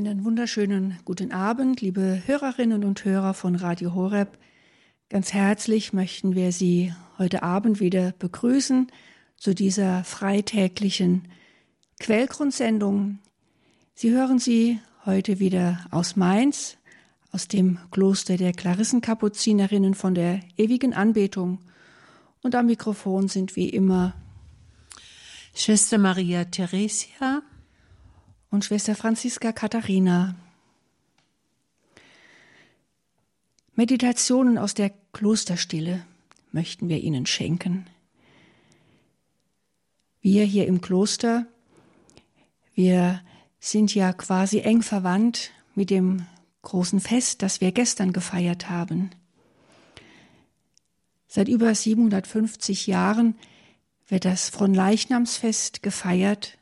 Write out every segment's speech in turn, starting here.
Einen wunderschönen guten Abend, liebe Hörerinnen und Hörer von Radio Horeb. Ganz herzlich möchten wir Sie heute Abend wieder begrüßen zu dieser freitäglichen Quellgrundsendung. Sie hören sie heute wieder aus Mainz, aus dem Kloster der Klarissenkapuzinerinnen von der ewigen Anbetung. Und am Mikrofon sind wie immer Schwester Maria Theresia und Schwester Franziska Katharina. Meditationen aus der Klosterstille möchten wir Ihnen schenken. Wir hier im Kloster, wir sind ja quasi eng verwandt mit dem großen Fest, das wir gestern gefeiert haben. Seit über 750 Jahren wird das Fronleichnamsfest gefeiert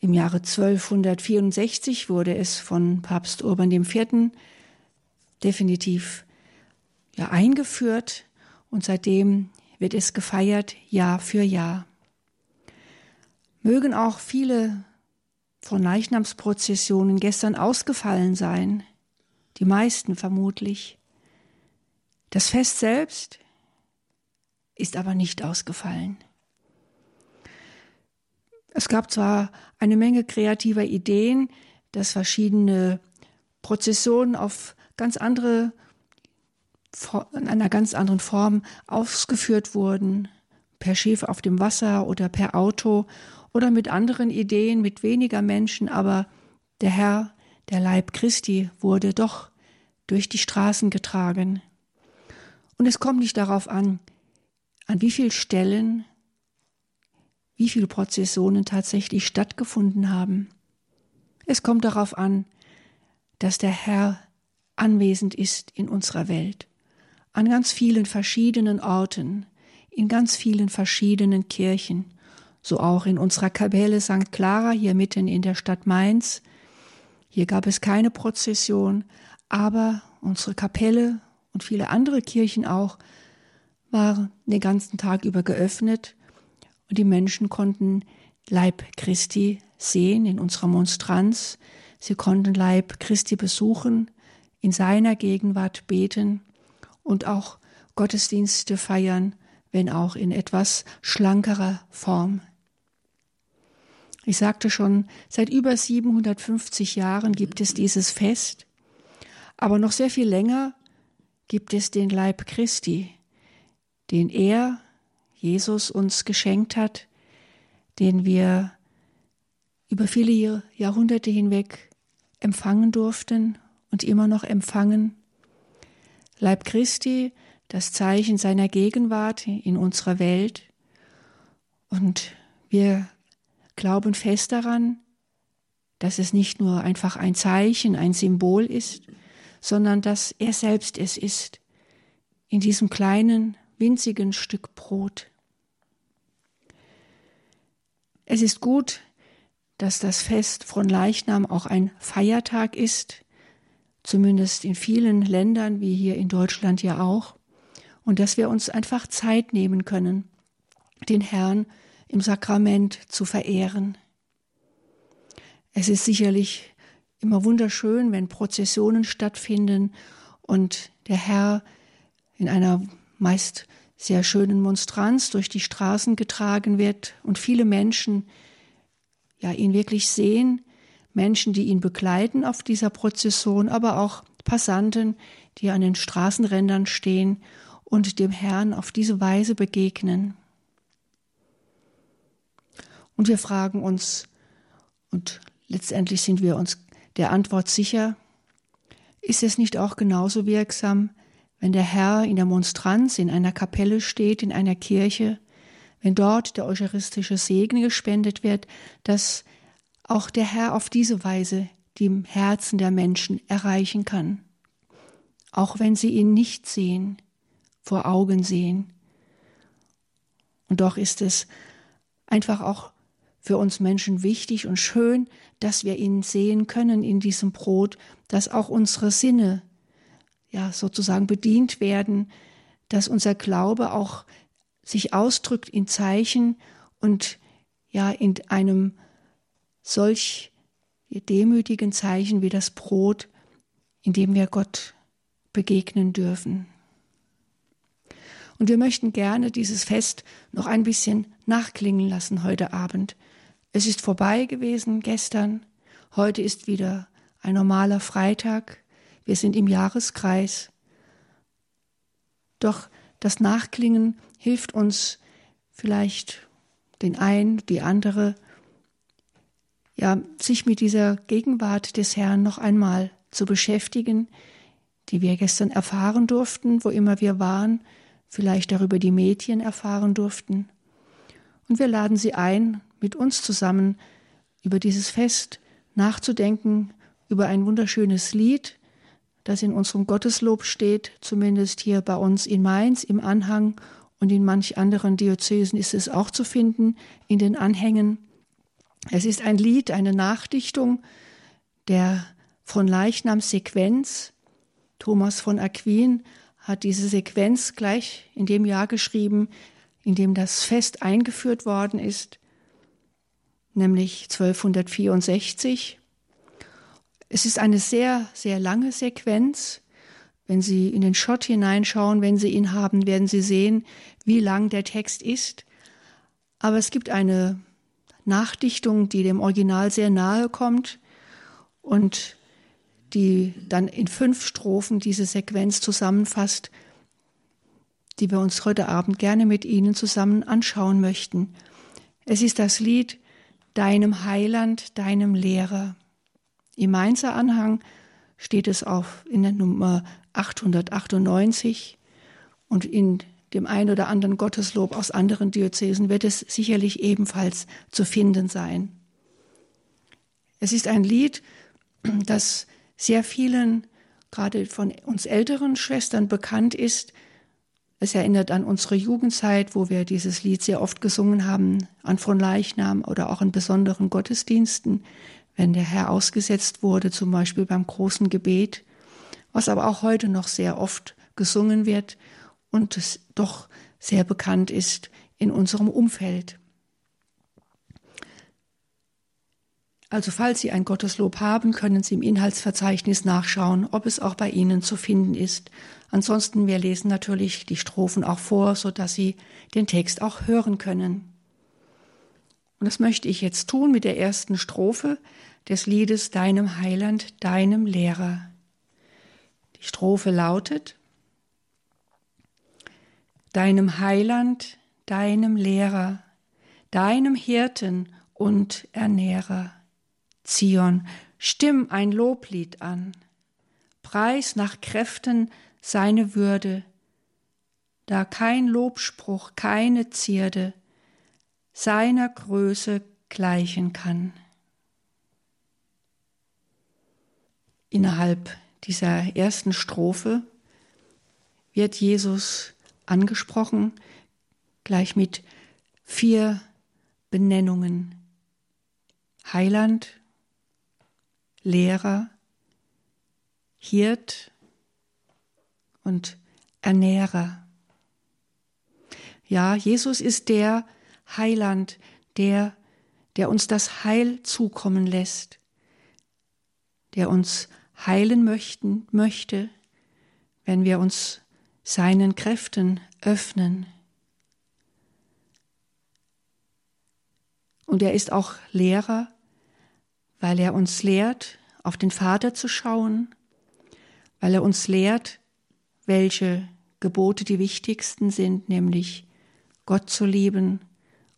im Jahre 1264 wurde es von Papst Urban IV. definitiv ja, eingeführt und seitdem wird es gefeiert Jahr für Jahr. Mögen auch viele von Leichnamsprozessionen gestern ausgefallen sein, die meisten vermutlich. Das Fest selbst ist aber nicht ausgefallen. Es gab zwar eine Menge kreativer Ideen, dass verschiedene Prozessionen auf ganz andere, in einer ganz anderen Form ausgeführt wurden, per Schiff auf dem Wasser oder per Auto oder mit anderen Ideen, mit weniger Menschen, aber der Herr, der Leib Christi, wurde doch durch die Straßen getragen. Und es kommt nicht darauf an, an wie vielen Stellen wie viele Prozessionen tatsächlich stattgefunden haben. Es kommt darauf an, dass der Herr anwesend ist in unserer Welt, an ganz vielen verschiedenen Orten, in ganz vielen verschiedenen Kirchen, so auch in unserer Kapelle St. Clara hier mitten in der Stadt Mainz. Hier gab es keine Prozession, aber unsere Kapelle und viele andere Kirchen auch waren den ganzen Tag über geöffnet und die Menschen konnten Leib Christi sehen in unserer Monstranz. Sie konnten Leib Christi besuchen, in seiner Gegenwart beten und auch Gottesdienste feiern, wenn auch in etwas schlankerer Form. Ich sagte schon, seit über 750 Jahren gibt es dieses Fest, aber noch sehr viel länger gibt es den Leib Christi, den er Jesus uns geschenkt hat, den wir über viele Jahrhunderte hinweg empfangen durften und immer noch empfangen. Leib Christi, das Zeichen seiner Gegenwart in unserer Welt. Und wir glauben fest daran, dass es nicht nur einfach ein Zeichen, ein Symbol ist, sondern dass er selbst es ist, in diesem kleinen, winzigen Stück Brot. Es ist gut, dass das Fest von Leichnam auch ein Feiertag ist, zumindest in vielen Ländern wie hier in Deutschland ja auch, und dass wir uns einfach Zeit nehmen können, den Herrn im Sakrament zu verehren. Es ist sicherlich immer wunderschön, wenn Prozessionen stattfinden und der Herr in einer meist sehr schönen Monstranz durch die Straßen getragen wird und viele Menschen ja ihn wirklich sehen, Menschen, die ihn begleiten auf dieser Prozession, aber auch Passanten, die an den Straßenrändern stehen und dem Herrn auf diese Weise begegnen. Und wir fragen uns, und letztendlich sind wir uns der Antwort sicher, ist es nicht auch genauso wirksam, wenn der Herr in der Monstranz in einer Kapelle steht, in einer Kirche, wenn dort der eucharistische Segen gespendet wird, dass auch der Herr auf diese Weise die Herzen der Menschen erreichen kann, auch wenn sie ihn nicht sehen, vor Augen sehen. Und doch ist es einfach auch für uns Menschen wichtig und schön, dass wir ihn sehen können in diesem Brot, dass auch unsere Sinne ja sozusagen bedient werden, dass unser Glaube auch sich ausdrückt in Zeichen und ja in einem solch demütigen Zeichen wie das Brot, in dem wir Gott begegnen dürfen. Und wir möchten gerne dieses Fest noch ein bisschen nachklingen lassen heute Abend. Es ist vorbei gewesen gestern, heute ist wieder ein normaler Freitag, wir sind im Jahreskreis. Doch das Nachklingen hilft uns vielleicht den einen, die andere, ja, sich mit dieser Gegenwart des Herrn noch einmal zu beschäftigen, die wir gestern erfahren durften, wo immer wir waren, vielleicht darüber die Mädchen erfahren durften. Und wir laden Sie ein, mit uns zusammen über dieses Fest nachzudenken, über ein wunderschönes Lied, das in unserem Gotteslob steht, zumindest hier bei uns in Mainz im Anhang und in manch anderen Diözesen ist es auch zu finden in den Anhängen. Es ist ein Lied, eine Nachdichtung der von Leichnam-Sequenz. Thomas von Aquin hat diese Sequenz gleich in dem Jahr geschrieben, in dem das Fest eingeführt worden ist, nämlich 1264. Es ist eine sehr, sehr lange Sequenz. Wenn Sie in den Schott hineinschauen, wenn Sie ihn haben, werden Sie sehen, wie lang der Text ist. Aber es gibt eine Nachdichtung, die dem Original sehr nahe kommt und die dann in fünf Strophen diese Sequenz zusammenfasst, die wir uns heute Abend gerne mit Ihnen zusammen anschauen möchten. Es ist das Lied Deinem Heiland, deinem Lehrer. Im Mainzer Anhang steht es auf in der Nummer 898 und in dem ein oder anderen Gotteslob aus anderen Diözesen wird es sicherlich ebenfalls zu finden sein. Es ist ein Lied, das sehr vielen, gerade von uns älteren Schwestern bekannt ist. Es erinnert an unsere Jugendzeit, wo wir dieses Lied sehr oft gesungen haben, an von Leichnam oder auch in besonderen Gottesdiensten, wenn der Herr ausgesetzt wurde, zum Beispiel beim großen Gebet was aber auch heute noch sehr oft gesungen wird und es doch sehr bekannt ist in unserem Umfeld. Also falls Sie ein Gotteslob haben, können Sie im Inhaltsverzeichnis nachschauen, ob es auch bei Ihnen zu finden ist. Ansonsten, wir lesen natürlich die Strophen auch vor, so dass Sie den Text auch hören können. Und das möchte ich jetzt tun mit der ersten Strophe des Liedes Deinem Heiland, deinem Lehrer. Die Strophe lautet, Deinem Heiland, deinem Lehrer, deinem Hirten und Ernährer. Zion, stimm ein Loblied an, preis nach Kräften seine Würde, da kein Lobspruch, keine Zierde seiner Größe gleichen kann. Innerhalb dieser ersten Strophe wird Jesus angesprochen, gleich mit vier Benennungen. Heiland, Lehrer, Hirt und Ernährer. Ja, Jesus ist der Heiland, der, der uns das Heil zukommen lässt, der uns heilen möchten, möchte, wenn wir uns seinen Kräften öffnen. Und er ist auch Lehrer, weil er uns lehrt, auf den Vater zu schauen, weil er uns lehrt, welche Gebote die wichtigsten sind, nämlich Gott zu lieben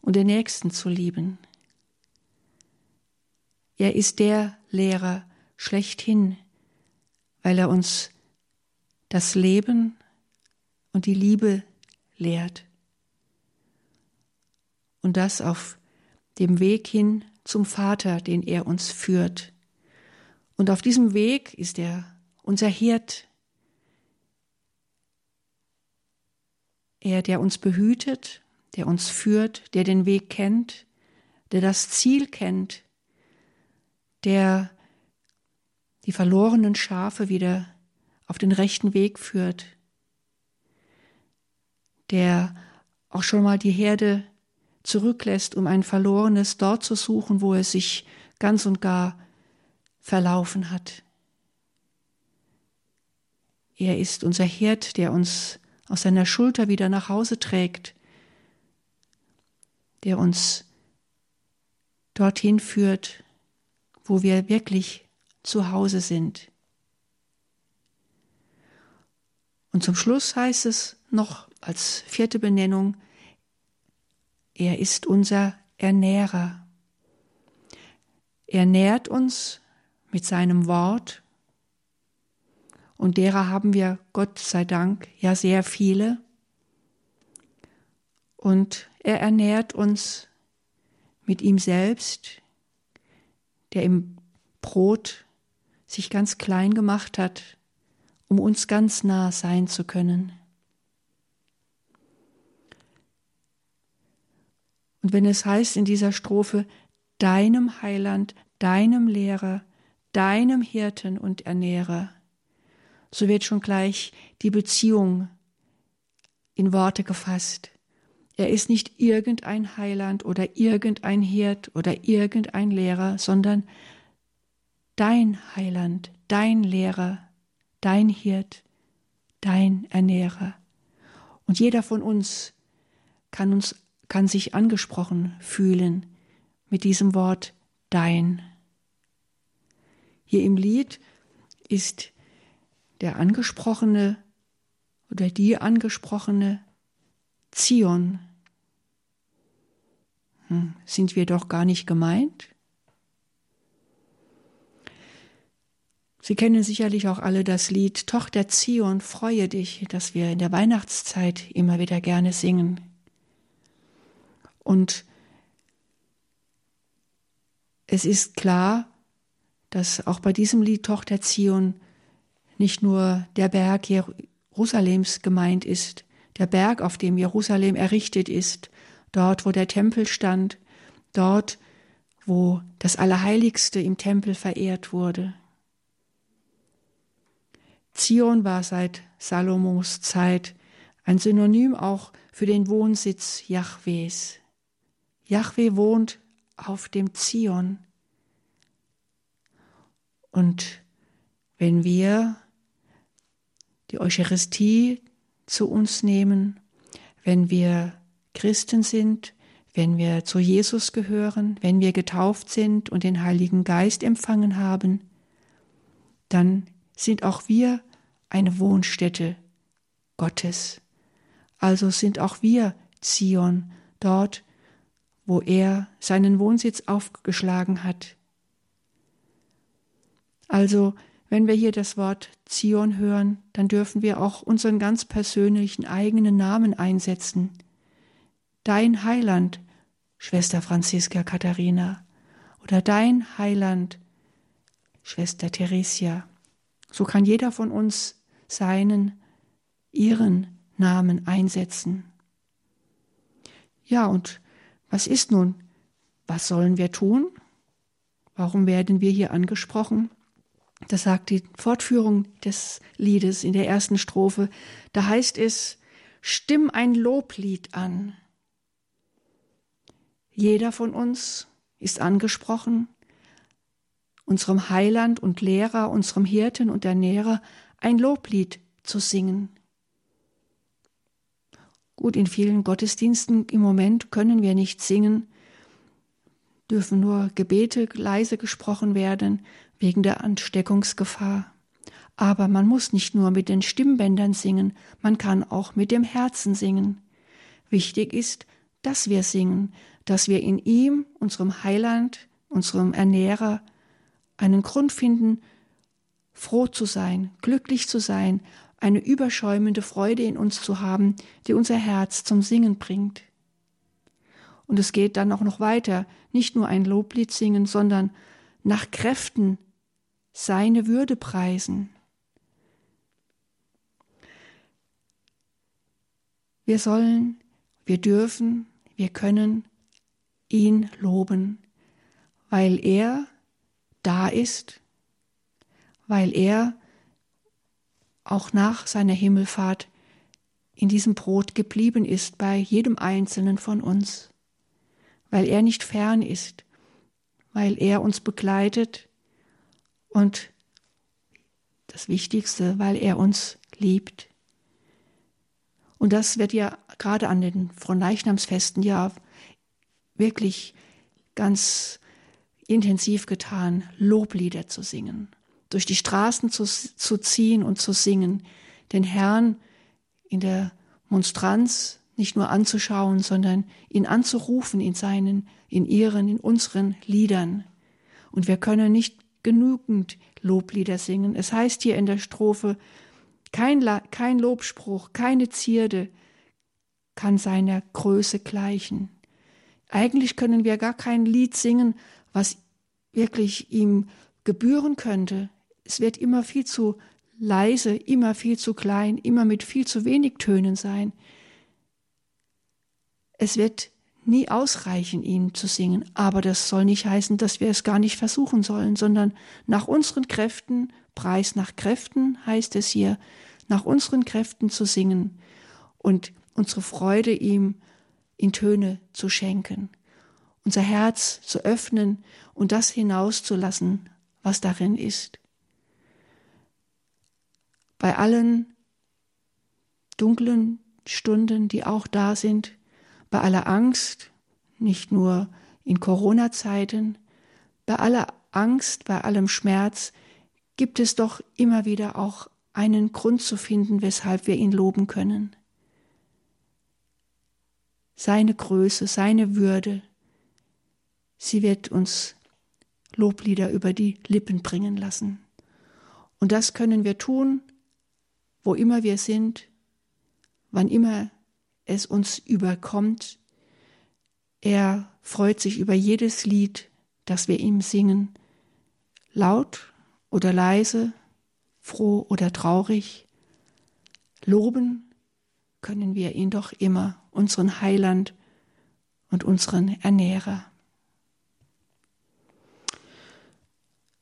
und den Nächsten zu lieben. Er ist der Lehrer schlechthin, weil er uns das Leben und die Liebe lehrt. Und das auf dem Weg hin zum Vater, den er uns führt. Und auf diesem Weg ist er unser Hirt. Er, der uns behütet, der uns führt, der den Weg kennt, der das Ziel kennt, der die verlorenen Schafe wieder auf den rechten Weg führt, der auch schon mal die Herde zurücklässt, um ein verlorenes dort zu suchen, wo es sich ganz und gar verlaufen hat. Er ist unser Herd, der uns aus seiner Schulter wieder nach Hause trägt, der uns dorthin führt, wo wir wirklich zu Hause sind. Und zum Schluss heißt es noch als vierte Benennung, er ist unser Ernährer. Er nährt uns mit seinem Wort und derer haben wir, Gott sei Dank, ja sehr viele. Und er ernährt uns mit ihm selbst, der im Brot sich ganz klein gemacht hat, um uns ganz nah sein zu können. Und wenn es heißt in dieser Strophe, deinem Heiland, deinem Lehrer, deinem Hirten und Ernährer, so wird schon gleich die Beziehung in Worte gefasst. Er ist nicht irgendein Heiland oder irgendein Hirt oder irgendein Lehrer, sondern dein Heiland, dein Lehrer, dein Hirt, dein Ernährer. Und jeder von uns kann uns kann sich angesprochen fühlen mit diesem Wort dein. Hier im Lied ist der angesprochene oder die angesprochene Zion. Hm, sind wir doch gar nicht gemeint? Sie kennen sicherlich auch alle das Lied Tochter Zion, freue dich, das wir in der Weihnachtszeit immer wieder gerne singen. Und es ist klar, dass auch bei diesem Lied Tochter Zion nicht nur der Berg Jerusalems gemeint ist, der Berg, auf dem Jerusalem errichtet ist, dort, wo der Tempel stand, dort, wo das Allerheiligste im Tempel verehrt wurde. Zion war seit Salomos Zeit ein Synonym auch für den Wohnsitz Jahwes. Jahwe wohnt auf dem Zion. Und wenn wir die Eucharistie zu uns nehmen, wenn wir Christen sind, wenn wir zu Jesus gehören, wenn wir getauft sind und den Heiligen Geist empfangen haben, dann sind auch wir eine Wohnstätte Gottes. Also sind auch wir Zion, dort, wo er seinen Wohnsitz aufgeschlagen hat. Also, wenn wir hier das Wort Zion hören, dann dürfen wir auch unseren ganz persönlichen eigenen Namen einsetzen. Dein Heiland, Schwester Franziska Katharina, oder dein Heiland, Schwester Theresia. So kann jeder von uns seinen, ihren Namen einsetzen. Ja, und was ist nun? Was sollen wir tun? Warum werden wir hier angesprochen? Das sagt die Fortführung des Liedes in der ersten Strophe. Da heißt es, stimm ein Loblied an. Jeder von uns ist angesprochen, unserem Heiland und Lehrer, unserem Hirten und Ernährer ein Loblied zu singen. Gut, in vielen Gottesdiensten im Moment können wir nicht singen, dürfen nur Gebete leise gesprochen werden wegen der Ansteckungsgefahr. Aber man muss nicht nur mit den Stimmbändern singen, man kann auch mit dem Herzen singen. Wichtig ist, dass wir singen, dass wir in ihm, unserem Heiland, unserem Ernährer, einen Grund finden, froh zu sein, glücklich zu sein, eine überschäumende Freude in uns zu haben, die unser Herz zum Singen bringt. Und es geht dann auch noch weiter, nicht nur ein Loblied singen, sondern nach Kräften seine Würde preisen. Wir sollen, wir dürfen, wir können ihn loben, weil er da ist, weil er auch nach seiner Himmelfahrt in diesem Brot geblieben ist bei jedem einzelnen von uns, weil er nicht fern ist, weil er uns begleitet, Und das Wichtigste, weil er uns liebt. Und das wird ja gerade an den Fronleichnamsfesten ja wirklich ganz intensiv getan, Loblieder zu singen, durch die Straßen zu, zu ziehen und zu singen, den Herrn in der Monstranz nicht nur anzuschauen, sondern ihn anzurufen in seinen, in ihren, in unseren Liedern. Und wir können nicht genügend Loblieder singen. Es heißt hier in der Strophe, kein, kein Lobspruch, keine Zierde kann seiner Größe gleichen. Eigentlich können wir gar kein Lied singen, was wirklich ihm gebühren könnte. Es wird immer viel zu leise, immer viel zu klein, immer mit viel zu wenig Tönen sein. Es wird nie ausreichen, ihn zu singen, aber das soll nicht heißen, dass wir es gar nicht versuchen sollen, sondern nach unseren Kräften, Preis nach Kräften heißt es hier, nach unseren Kräften zu singen und unsere Freude ihm in Töne zu schenken, unser Herz zu öffnen und das hinauszulassen, was darin ist. Bei allen dunklen Stunden, die auch da sind, bei aller Angst, nicht nur in Corona-Zeiten, bei aller Angst, bei allem Schmerz, gibt es doch immer wieder auch einen Grund zu finden, weshalb wir ihn loben können seine Größe, seine Würde. Sie wird uns Loblieder über die Lippen bringen lassen. Und das können wir tun, wo immer wir sind, wann immer es uns überkommt. Er freut sich über jedes Lied, das wir ihm singen, laut oder leise, froh oder traurig. Loben können wir ihn doch immer, unseren Heiland und unseren Ernährer.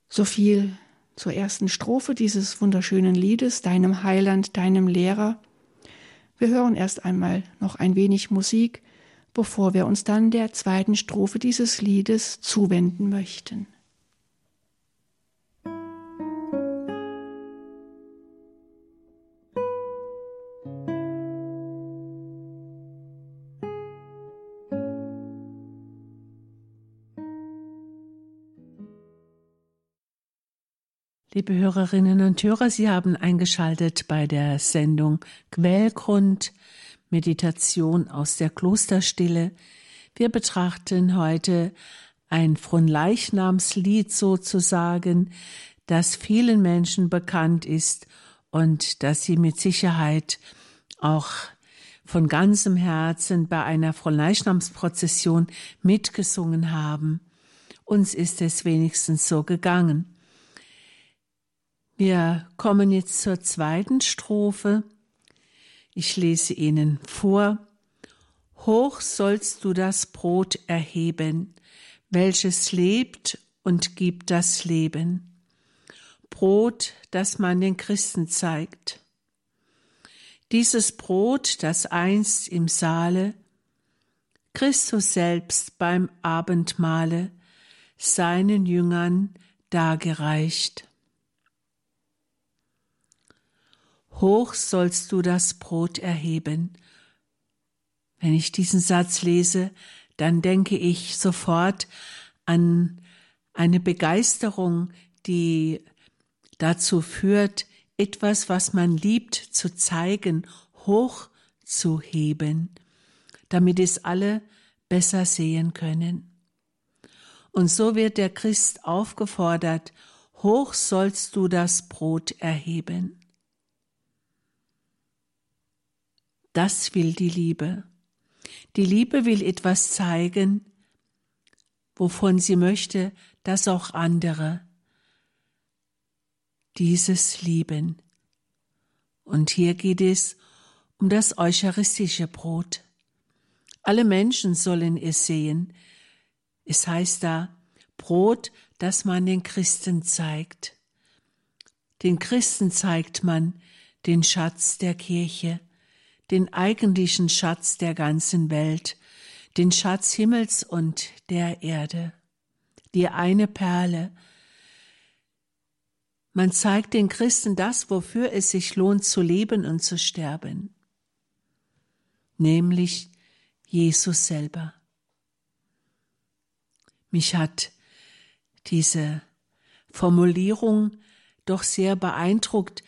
So viel zur ersten Strophe dieses wunderschönen Liedes, deinem Heiland, deinem Lehrer. Wir hören erst einmal noch ein wenig Musik, bevor wir uns dann der zweiten Strophe dieses Liedes zuwenden möchten. Liebe Hörerinnen und Hörer, Sie haben eingeschaltet bei der Sendung Quellgrund Meditation aus der Klosterstille. Wir betrachten heute ein Fronleichnamslied sozusagen, das vielen Menschen bekannt ist und das Sie mit Sicherheit auch von ganzem Herzen bei einer Fronleichnamsprozession mitgesungen haben. Uns ist es wenigstens so gegangen. Wir kommen jetzt zur zweiten Strophe. Ich lese Ihnen vor. Hoch sollst du das Brot erheben, welches lebt und gibt das Leben. Brot, das man den Christen zeigt. Dieses Brot, das einst im Saale Christus selbst beim Abendmahle seinen Jüngern dargereicht. Hoch sollst du das Brot erheben. Wenn ich diesen Satz lese, dann denke ich sofort an eine Begeisterung, die dazu führt, etwas, was man liebt, zu zeigen, hoch zu heben, damit es alle besser sehen können. Und so wird der Christ aufgefordert, hoch sollst du das Brot erheben. Das will die Liebe. Die Liebe will etwas zeigen, wovon sie möchte, dass auch andere dieses lieben. Und hier geht es um das eucharistische Brot. Alle Menschen sollen es sehen. Es heißt da Brot, das man den Christen zeigt. Den Christen zeigt man den Schatz der Kirche den eigentlichen Schatz der ganzen Welt, den Schatz Himmels und der Erde, die eine Perle, Man zeigt den Christen das, wofür es sich lohnt zu leben und zu sterben, nämlich Jesus selber. Mich hat diese Formulierung doch sehr beeindruckt,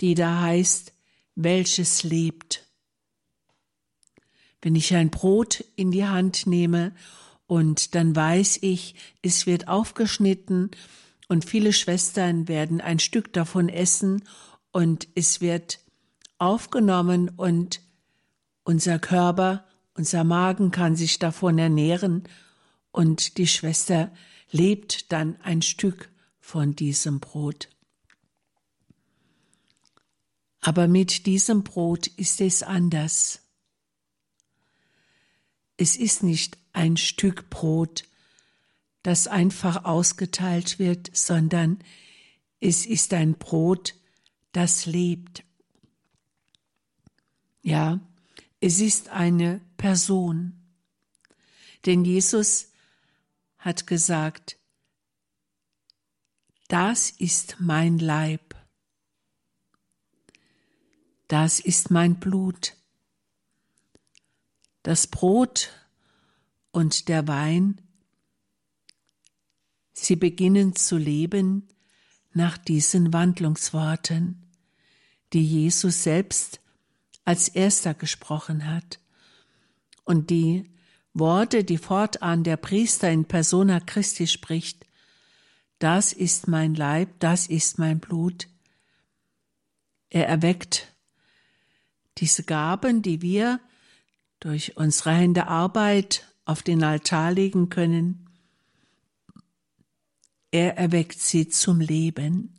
die da heißt, welches lebt. Wenn ich ein Brot in die Hand nehme und dann weiß ich, es wird aufgeschnitten und viele Schwestern werden ein Stück davon essen und es wird aufgenommen und unser Körper, unser Magen kann sich davon ernähren und die Schwester lebt dann ein Stück von diesem Brot. Aber mit diesem Brot ist es anders. Es ist nicht ein Stück Brot, das einfach ausgeteilt wird, sondern es ist ein Brot, das lebt. Ja, es ist eine Person. Denn Jesus hat gesagt, das ist mein Leib, das ist mein Blut. Das Brot und der Wein, sie beginnen zu leben nach diesen Wandlungsworten, die Jesus selbst als erster gesprochen hat und die Worte, die fortan der Priester in persona Christi spricht, das ist mein Leib, das ist mein Blut. Er erweckt diese Gaben, die wir durch unsere Hände Arbeit auf den Altar legen können. Er erweckt sie zum Leben.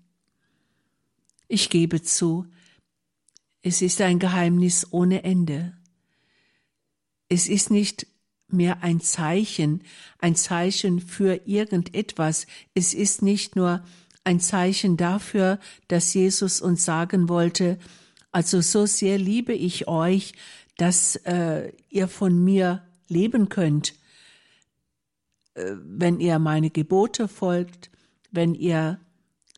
Ich gebe zu, es ist ein Geheimnis ohne Ende. Es ist nicht mehr ein Zeichen, ein Zeichen für irgendetwas. Es ist nicht nur ein Zeichen dafür, dass Jesus uns sagen wollte, also so sehr liebe ich euch, dass äh, ihr von mir leben könnt, äh, wenn ihr meine Gebote folgt, wenn ihr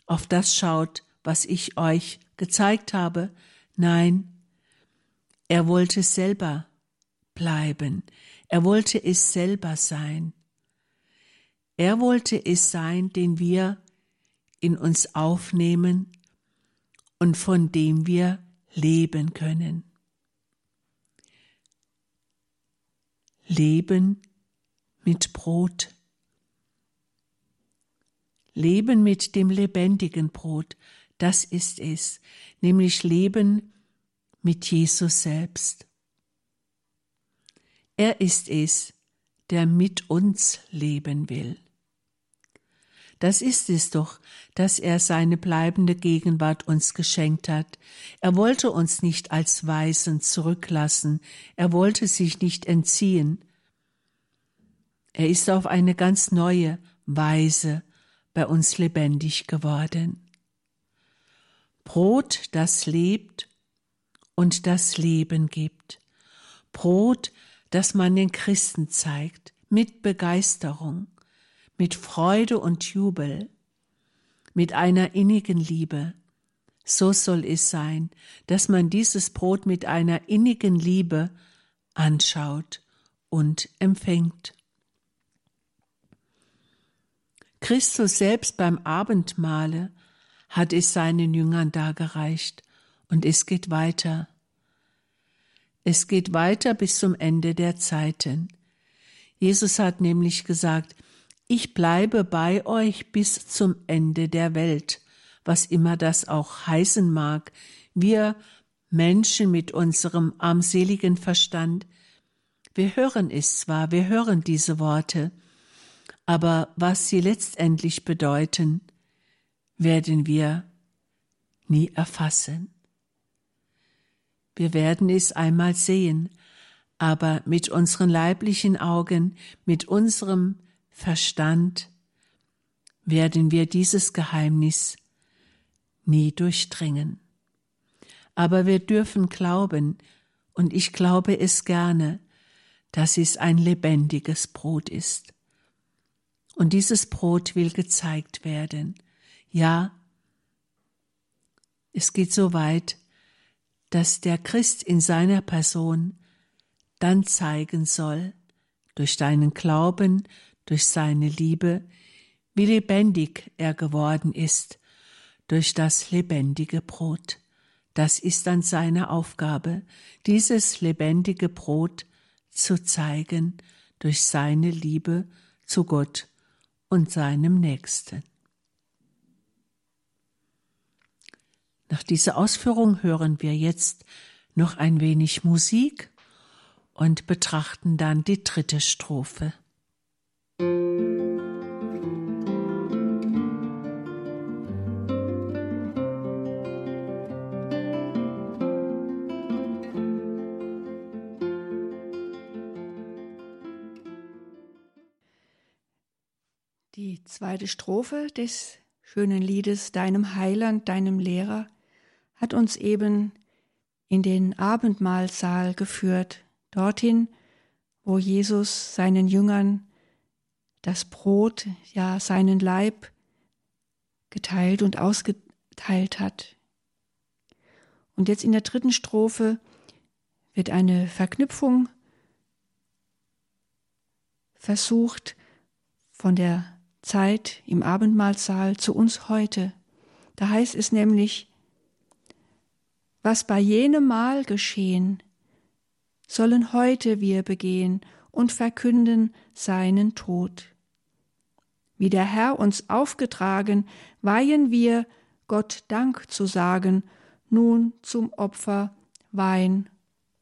auf das schaut, was ich euch gezeigt habe. Nein, er wollte selber bleiben. Er wollte es selber sein. Er wollte es sein, den wir in uns aufnehmen und von dem wir leben können. Leben mit Brot. Leben mit dem lebendigen Brot, das ist es, nämlich Leben mit Jesus selbst. Er ist es, der mit uns leben will. Das ist es doch, dass er seine bleibende Gegenwart uns geschenkt hat. Er wollte uns nicht als Weisen zurücklassen, er wollte sich nicht entziehen. Er ist auf eine ganz neue Weise bei uns lebendig geworden. Brot, das lebt und das Leben gibt. Brot, das man den Christen zeigt, mit Begeisterung, mit Freude und Jubel, mit einer innigen Liebe. So soll es sein, dass man dieses Brot mit einer innigen Liebe anschaut und empfängt. Christus selbst beim Abendmahle hat es seinen Jüngern dargereicht, und es geht weiter. Es geht weiter bis zum Ende der Zeiten. Jesus hat nämlich gesagt, ich bleibe bei euch bis zum Ende der Welt, was immer das auch heißen mag. Wir Menschen mit unserem armseligen Verstand, wir hören es zwar, wir hören diese Worte, aber was sie letztendlich bedeuten, werden wir nie erfassen. Wir werden es einmal sehen, aber mit unseren leiblichen Augen, mit unserem Verstand werden wir dieses Geheimnis nie durchdringen. Aber wir dürfen glauben, und ich glaube es gerne, dass es ein lebendiges Brot ist. Und dieses Brot will gezeigt werden. Ja, Es geht so weit, dass der Christ in seiner Person dann zeigen soll, durch deinen Glauben, durch seine Liebe, wie lebendig er geworden ist, durch das lebendige Brot. Das ist dann seine Aufgabe, dieses lebendige Brot zu zeigen durch seine Liebe zu Gott und seinem Nächsten. Nach dieser Ausführung hören wir jetzt noch ein wenig Musik und betrachten dann die dritte Strophe. Die zweite Strophe des schönen Liedes Deinem Heiland, deinem Lehrer hat uns eben in den Abendmahlsaal geführt, dorthin, wo Jesus seinen Jüngern das Brot, ja seinen Leib geteilt und ausgeteilt hat. Und jetzt in der dritten Strophe wird eine Verknüpfung versucht von der Zeit im Abendmahlsaal zu uns heute. Da heißt es nämlich, was bei jenem Mal geschehen, sollen heute wir begehen und verkünden seinen Tod. Wie der Herr uns aufgetragen, weihen wir, Gott Dank zu sagen, nun zum Opfer Wein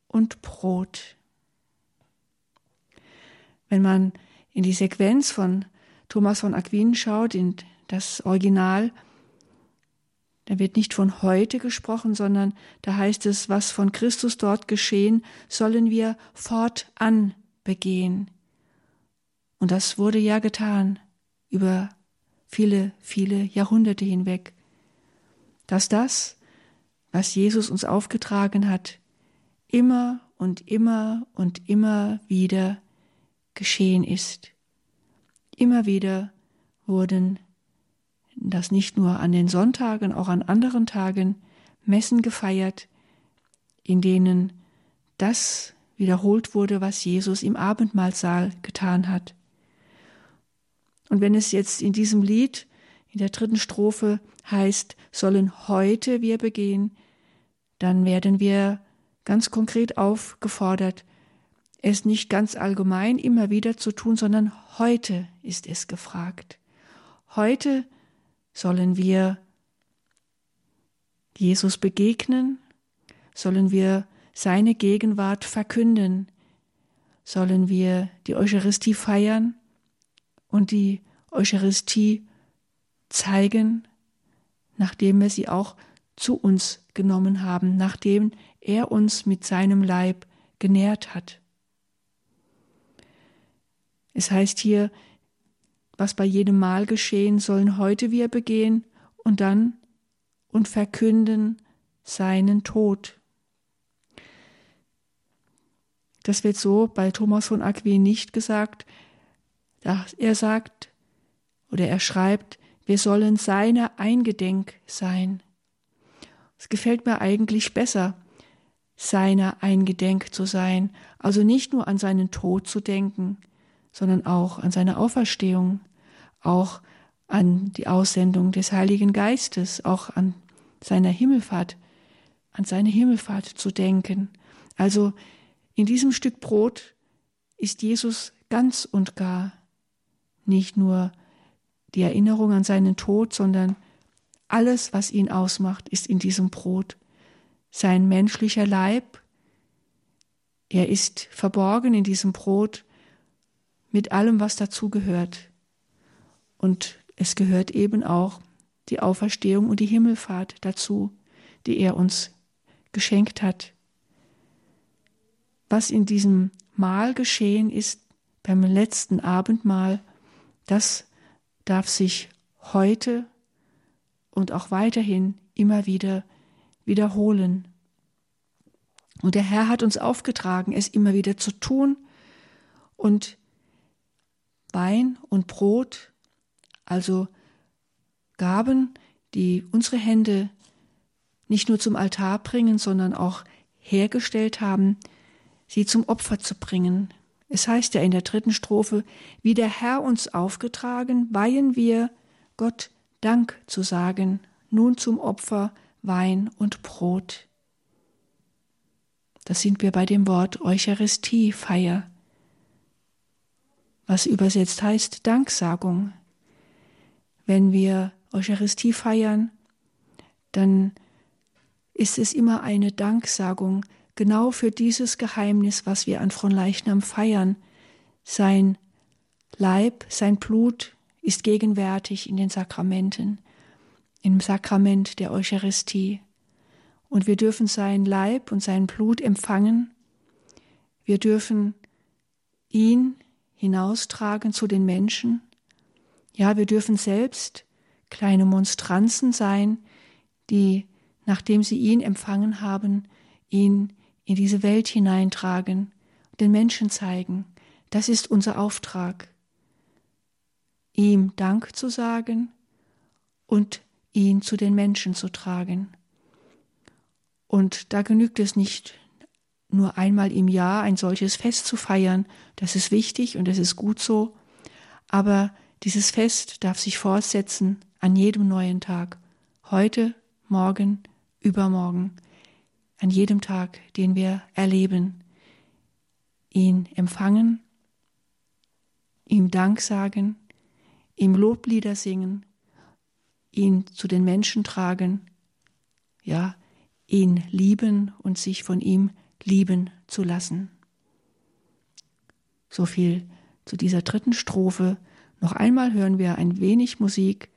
und Brot. Wenn man in die Sequenz von Thomas von Aquin schaut, in das Original, da wird nicht von heute gesprochen, sondern da heißt es, was von Christus dort geschehen, sollen wir fortan begehen. Und das wurde ja getan über viele, viele Jahrhunderte hinweg, dass das, was Jesus uns aufgetragen hat, immer und immer und immer wieder geschehen ist. Immer wieder wurden dass nicht nur an den Sonntagen, auch an anderen Tagen Messen gefeiert, in denen das wiederholt wurde, was Jesus im Abendmahlsaal getan hat. Und wenn es jetzt in diesem Lied, in der dritten Strophe heißt, sollen heute wir begehen, dann werden wir ganz konkret aufgefordert, es nicht ganz allgemein immer wieder zu tun, sondern heute ist es gefragt. Heute Sollen wir Jesus begegnen? Sollen wir seine Gegenwart verkünden? Sollen wir die Eucharistie feiern und die Eucharistie zeigen, nachdem wir sie auch zu uns genommen haben, nachdem er uns mit seinem Leib genährt hat. Es heißt hier, was bei jedem Mal geschehen, sollen heute wir begehen und dann und verkünden seinen Tod. Das wird so bei Thomas von Aquin nicht gesagt. Er sagt oder er schreibt, wir sollen seiner eingedenk sein. Es gefällt mir eigentlich besser, seiner eingedenk zu sein, also nicht nur an seinen Tod zu denken, sondern auch an seine Auferstehung, auch an die Aussendung des Heiligen Geistes, auch an seiner Himmelfahrt, an seine Himmelfahrt zu denken. Also in diesem Stück Brot ist Jesus ganz und gar nicht nur die Erinnerung an seinen Tod, sondern alles, was ihn ausmacht, ist in diesem Brot. Sein menschlicher Leib, er ist verborgen in diesem Brot mit allem, was dazugehört. Und es gehört eben auch die Auferstehung und die Himmelfahrt dazu, die er uns geschenkt hat. Was in diesem Mahl geschehen ist, beim letzten Abendmahl, das darf sich heute und auch weiterhin immer wieder wiederholen. Und der Herr hat uns aufgetragen, es immer wieder zu tun und Wein und Brot also Gaben, die unsere Hände nicht nur zum Altar bringen, sondern auch hergestellt haben, sie zum Opfer zu bringen. Es heißt ja in der dritten Strophe, wie der Herr uns aufgetragen, weihen wir Gott Dank zu sagen, nun zum Opfer Wein und Brot. Das sind wir bei dem Wort Eucharistiefeier, was übersetzt heißt Danksagung. Wenn wir Eucharistie feiern, dann ist es immer eine Danksagung genau für dieses Geheimnis, was wir an Fronleichnam feiern. Sein Leib, sein Blut ist gegenwärtig in den Sakramenten, im Sakrament der Eucharistie. Und wir dürfen sein Leib und sein Blut empfangen. Wir dürfen ihn hinaustragen zu den Menschen. Ja, wir dürfen selbst kleine Monstranzen sein, die, nachdem sie ihn empfangen haben, ihn in diese Welt hineintragen, den Menschen zeigen. Das ist unser Auftrag, ihm Dank zu sagen und ihn zu den Menschen zu tragen. Und da genügt es nicht, nur einmal im Jahr ein solches Fest zu feiern. Das ist wichtig und das ist gut so. Aber dieses Fest darf sich fortsetzen an jedem neuen Tag. Heute, morgen, übermorgen. An jedem Tag, den wir erleben. Ihn empfangen, ihm Dank sagen, ihm Loblieder singen, ihn zu den Menschen tragen, ja, ihn lieben und sich von ihm lieben zu lassen. So viel zu dieser dritten Strophe noch einmal hören wir ein wenig Musik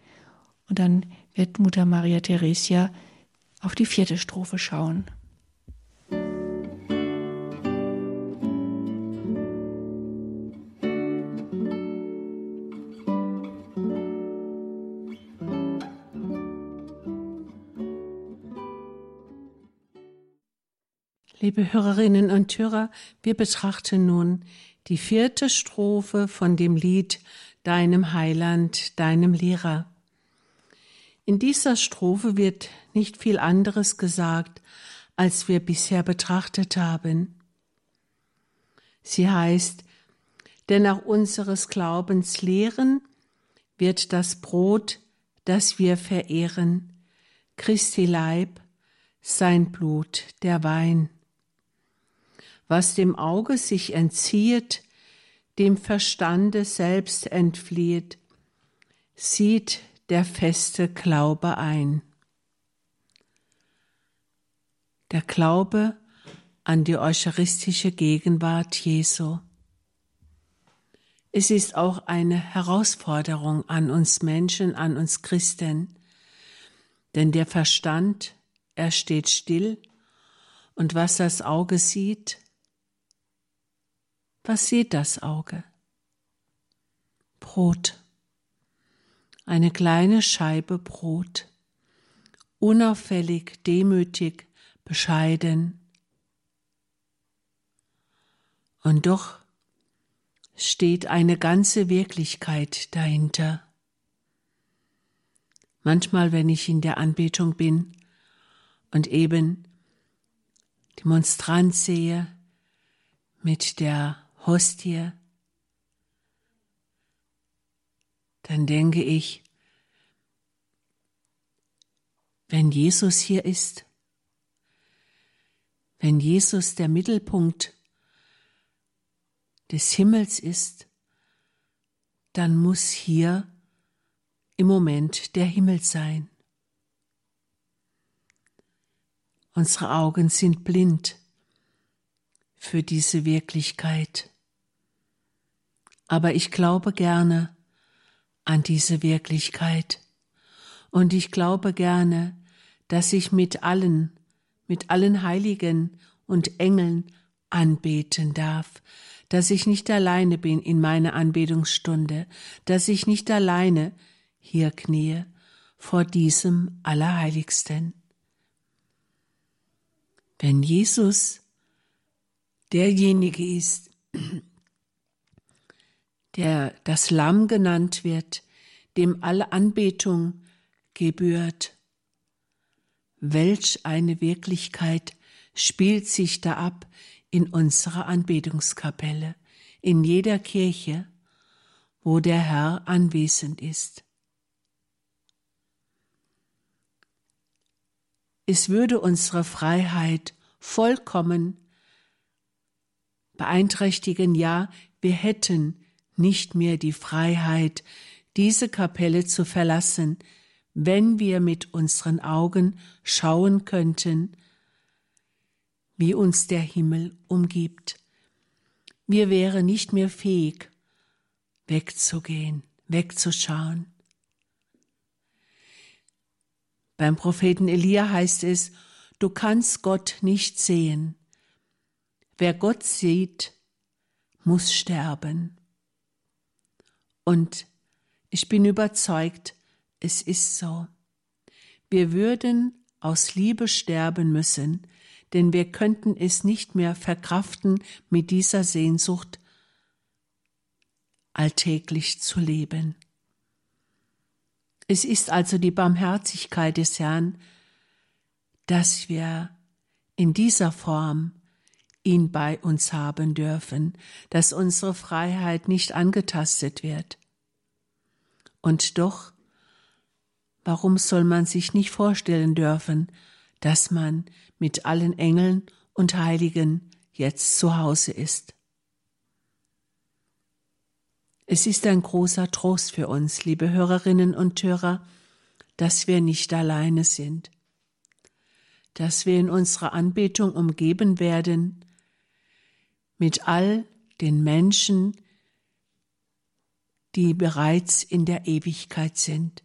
und dann wird Mutter Maria Theresia auf die vierte Strophe schauen. Liebe Hörerinnen und Hörer, wir betrachten nun die vierte Strophe von dem Lied deinem Heiland, deinem Lehrer. In dieser Strophe wird nicht viel anderes gesagt, als wir bisher betrachtet haben. Sie heißt, denn nach unseres Glaubens Lehren wird das Brot, das wir verehren, Christi Leib, sein Blut, der Wein. Was dem Auge sich entzieht, dem Verstande selbst entflieht, sieht der feste Glaube ein. Der Glaube an die eucharistische Gegenwart Jesu. Es ist auch eine Herausforderung an uns Menschen, an uns Christen, denn der Verstand, er steht still und was das Auge sieht, was sieht das Auge? Brot. Eine kleine Scheibe Brot. Unauffällig, demütig, bescheiden. Und doch steht eine ganze Wirklichkeit dahinter. Manchmal, wenn ich in der Anbetung bin und eben die Monstranz sehe mit der Hostie, dann denke ich, wenn Jesus hier ist, wenn Jesus der Mittelpunkt des Himmels ist, dann muss hier im Moment der Himmel sein. Unsere Augen sind blind für diese Wirklichkeit aber ich glaube gerne an diese Wirklichkeit. Und ich glaube gerne, dass ich mit allen, mit allen Heiligen und Engeln anbeten darf, dass ich nicht alleine bin in meiner Anbetungsstunde, dass ich nicht alleine hier kniee vor diesem Allerheiligsten. Wenn Jesus derjenige ist, der das Lamm genannt wird, dem alle Anbetung gebührt. welch eine Wirklichkeit spielt sich da ab in unserer Anbetungskapelle, in jeder Kirche, wo der Herr anwesend ist. Es würde unsere Freiheit vollkommen beeinträchtigen, ja, wir hätten nicht mehr die Freiheit, diese Kapelle zu verlassen, wenn wir mit unseren Augen schauen könnten, wie uns der Himmel umgibt. Wir wären nicht mehr fähig, wegzugehen, wegzuschauen. Beim Propheten Elia heißt es, du kannst Gott nicht sehen. Wer Gott sieht, muss sterben. Und ich bin überzeugt, es ist so. Wir würden aus Liebe sterben müssen, denn wir könnten es nicht mehr verkraften, mit dieser Sehnsucht alltäglich zu leben. Es ist also die Barmherzigkeit des Herrn, dass wir in dieser Form ihn bei uns haben dürfen, dass unsere Freiheit nicht angetastet wird. Und doch Warum soll man sich nicht vorstellen dürfen, dass man mit allen Engeln und Heiligen jetzt zu Hause ist? Es ist ein großer Trost für uns, liebe Hörerinnen und Hörer, dass wir nicht alleine sind, dass wir in unserer Anbetung umgeben werden mit all den Menschen, die bereits in der Ewigkeit sind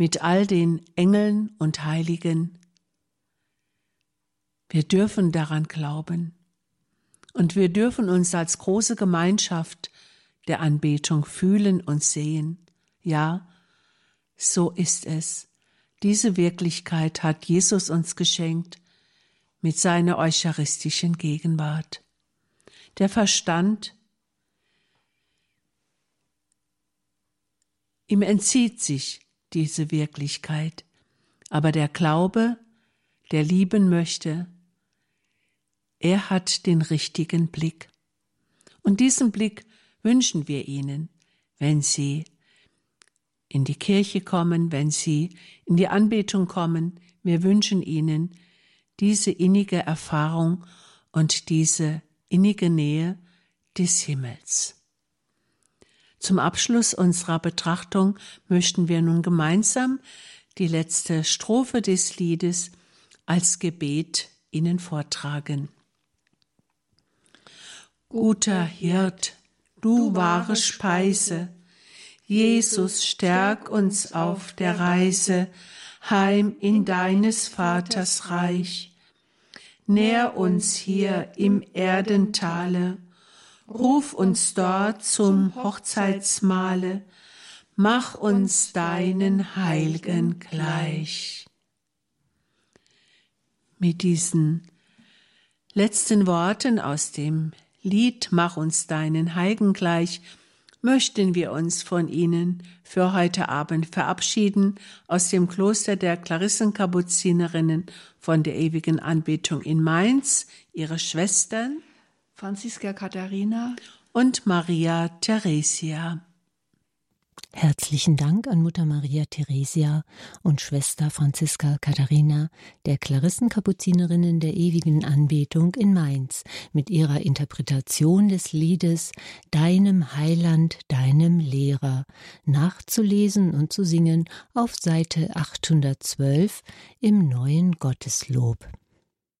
mit all den Engeln und Heiligen. Wir dürfen daran glauben und wir dürfen uns als große Gemeinschaft der Anbetung fühlen und sehen. Ja, so ist es. Diese Wirklichkeit hat Jesus uns geschenkt mit seiner eucharistischen Gegenwart. Der Verstand ihm entzieht sich diese Wirklichkeit. Aber der Glaube, der lieben möchte, er hat den richtigen Blick. Und diesen Blick wünschen wir Ihnen, wenn Sie in die Kirche kommen, wenn Sie in die Anbetung kommen. Wir wünschen Ihnen diese innige Erfahrung und diese innige Nähe des Himmels. Zum Abschluss unserer Betrachtung möchten wir nun gemeinsam die letzte Strophe des Liedes als Gebet Ihnen vortragen. Guter Hirt, du wahre Speise, Jesus, stärk uns auf der Reise heim in deines Vaters Reich. Nähr uns hier im Erdentale Ruf uns dort zum Hochzeitsmahle, mach uns deinen Heiligen gleich. Mit diesen letzten Worten aus dem Lied Mach uns deinen Heiligen gleich möchten wir uns von Ihnen für heute Abend verabschieden aus dem Kloster der Klarissenkapuzinerinnen von der ewigen Anbetung in Mainz, Ihre Schwestern Franziska Katharina und Maria Theresia. Herzlichen Dank an Mutter Maria Theresia und Schwester Franziska Katharina der Klarissenkapuzinerinnen der ewigen Anbetung in Mainz mit ihrer Interpretation des Liedes Deinem Heiland, deinem Lehrer nachzulesen und zu singen auf Seite 812 im neuen Gotteslob.